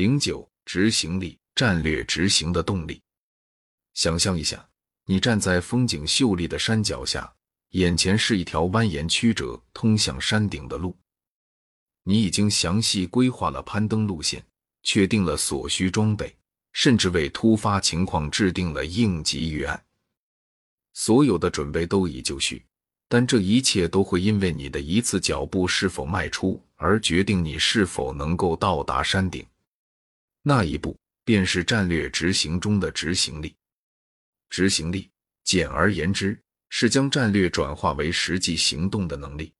零九，执行力，战略执行的动力。想象一下，你站在风景秀丽的山脚下，眼前是一条蜿蜒曲折通向山顶的路。你已经详细规划了攀登路线，确定了所需装备，甚至为突发情况制定了应急预案。所有的准备都已就绪，但这一切都会因为你的一次脚步是否迈出而决定你是否能够到达山顶。那一步便是战略执行中的执行力。执行力，简而言之，是将战略转化为实际行动的能力。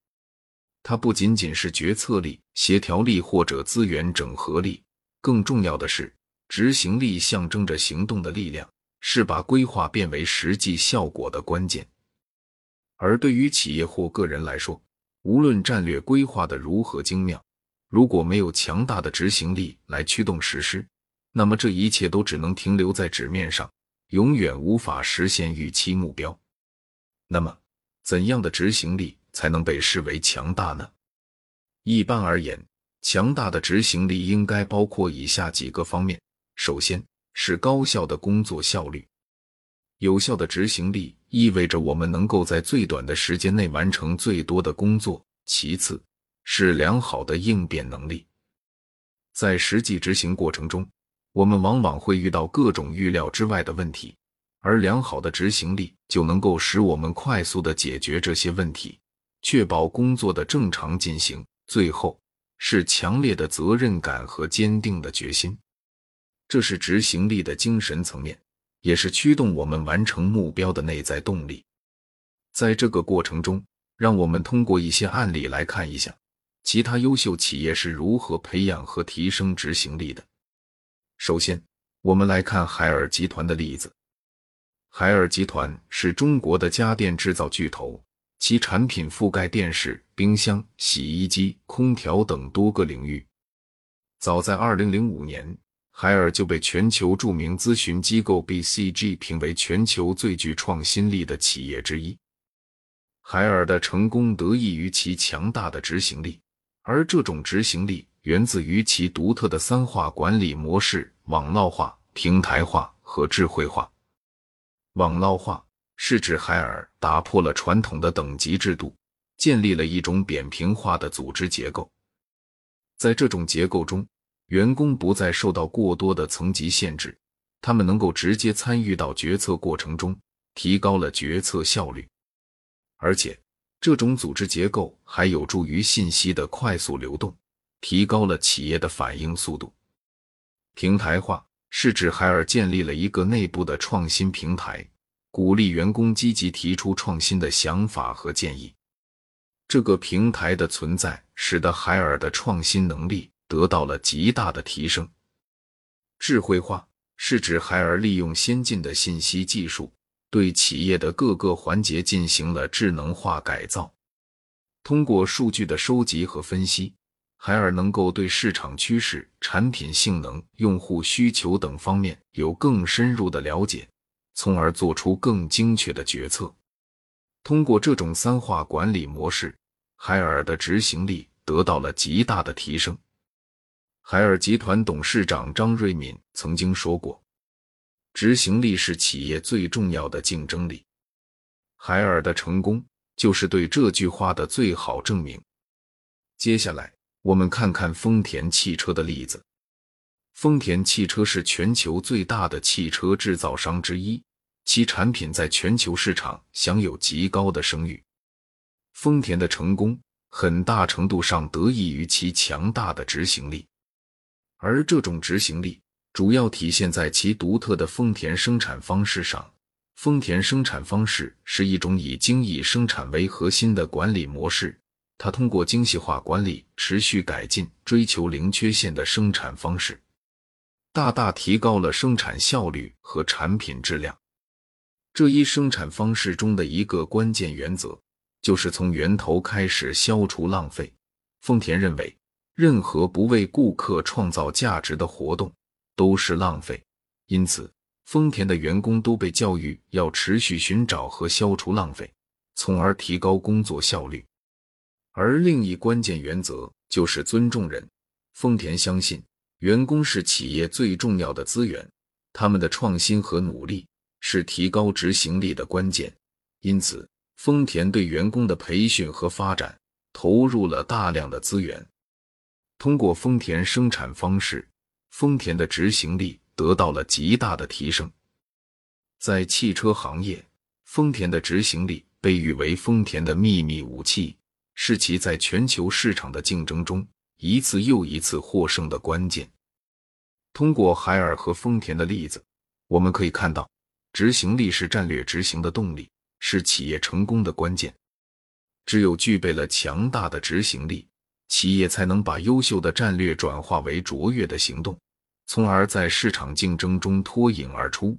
它不仅仅是决策力、协调力或者资源整合力，更重要的是，执行力象征着行动的力量，是把规划变为实际效果的关键。而对于企业或个人来说，无论战略规划的如何精妙，如果没有强大的执行力来驱动实施，那么这一切都只能停留在纸面上，永远无法实现预期目标。那么，怎样的执行力？才能被视为强大呢？一般而言，强大的执行力应该包括以下几个方面：首先是高效的工作效率。有效的执行力意味着我们能够在最短的时间内完成最多的工作。其次是良好的应变能力。在实际执行过程中，我们往往会遇到各种预料之外的问题，而良好的执行力就能够使我们快速的解决这些问题。确保工作的正常进行。最后是强烈的责任感和坚定的决心，这是执行力的精神层面，也是驱动我们完成目标的内在动力。在这个过程中，让我们通过一些案例来看一下其他优秀企业是如何培养和提升执行力的。首先，我们来看海尔集团的例子。海尔集团是中国的家电制造巨头。其产品覆盖电视、冰箱、洗衣机、空调等多个领域。早在2005年，海尔就被全球著名咨询机构 BCG 评为全球最具创新力的企业之一。海尔的成功得益于其强大的执行力，而这种执行力源自于其独特的三化管理模式：网络化、平台化和智慧化。网络化。是指海尔打破了传统的等级制度，建立了一种扁平化的组织结构。在这种结构中，员工不再受到过多的层级限制，他们能够直接参与到决策过程中，提高了决策效率。而且，这种组织结构还有助于信息的快速流动，提高了企业的反应速度。平台化是指海尔建立了一个内部的创新平台。鼓励员工积极提出创新的想法和建议。这个平台的存在，使得海尔的创新能力得到了极大的提升。智慧化是指海尔利用先进的信息技术，对企业的各个环节进行了智能化改造。通过数据的收集和分析，海尔能够对市场趋势、产品性能、用户需求等方面有更深入的了解。从而做出更精确的决策。通过这种三化管理模式，海尔的执行力得到了极大的提升。海尔集团董事长张瑞敏曾经说过：“执行力是企业最重要的竞争力。”海尔的成功就是对这句话的最好证明。接下来，我们看看丰田汽车的例子。丰田汽车是全球最大的汽车制造商之一。其产品在全球市场享有极高的声誉。丰田的成功很大程度上得益于其强大的执行力，而这种执行力主要体现在其独特的丰田生产方式上。丰田生产方式是一种以精益生产为核心的管理模式，它通过精细化管理、持续改进、追求零缺陷的生产方式，大大提高了生产效率和产品质量。这一生产方式中的一个关键原则，就是从源头开始消除浪费。丰田认为，任何不为顾客创造价值的活动都是浪费，因此，丰田的员工都被教育要持续寻找和消除浪费，从而提高工作效率。而另一关键原则就是尊重人。丰田相信，员工是企业最重要的资源，他们的创新和努力是提高执行力的关键。因此，丰田对员工的培训和发展投入了大量的资源。通过丰田生产方式，丰田的执行力得到了极大的提升。在汽车行业，丰田的执行力被誉为丰田的秘密武器，是其在全球市场的竞争中。一次又一次获胜的关键。通过海尔和丰田的例子，我们可以看到，执行力是战略执行的动力，是企业成功的关键。只有具备了强大的执行力，企业才能把优秀的战略转化为卓越的行动，从而在市场竞争中脱颖而出。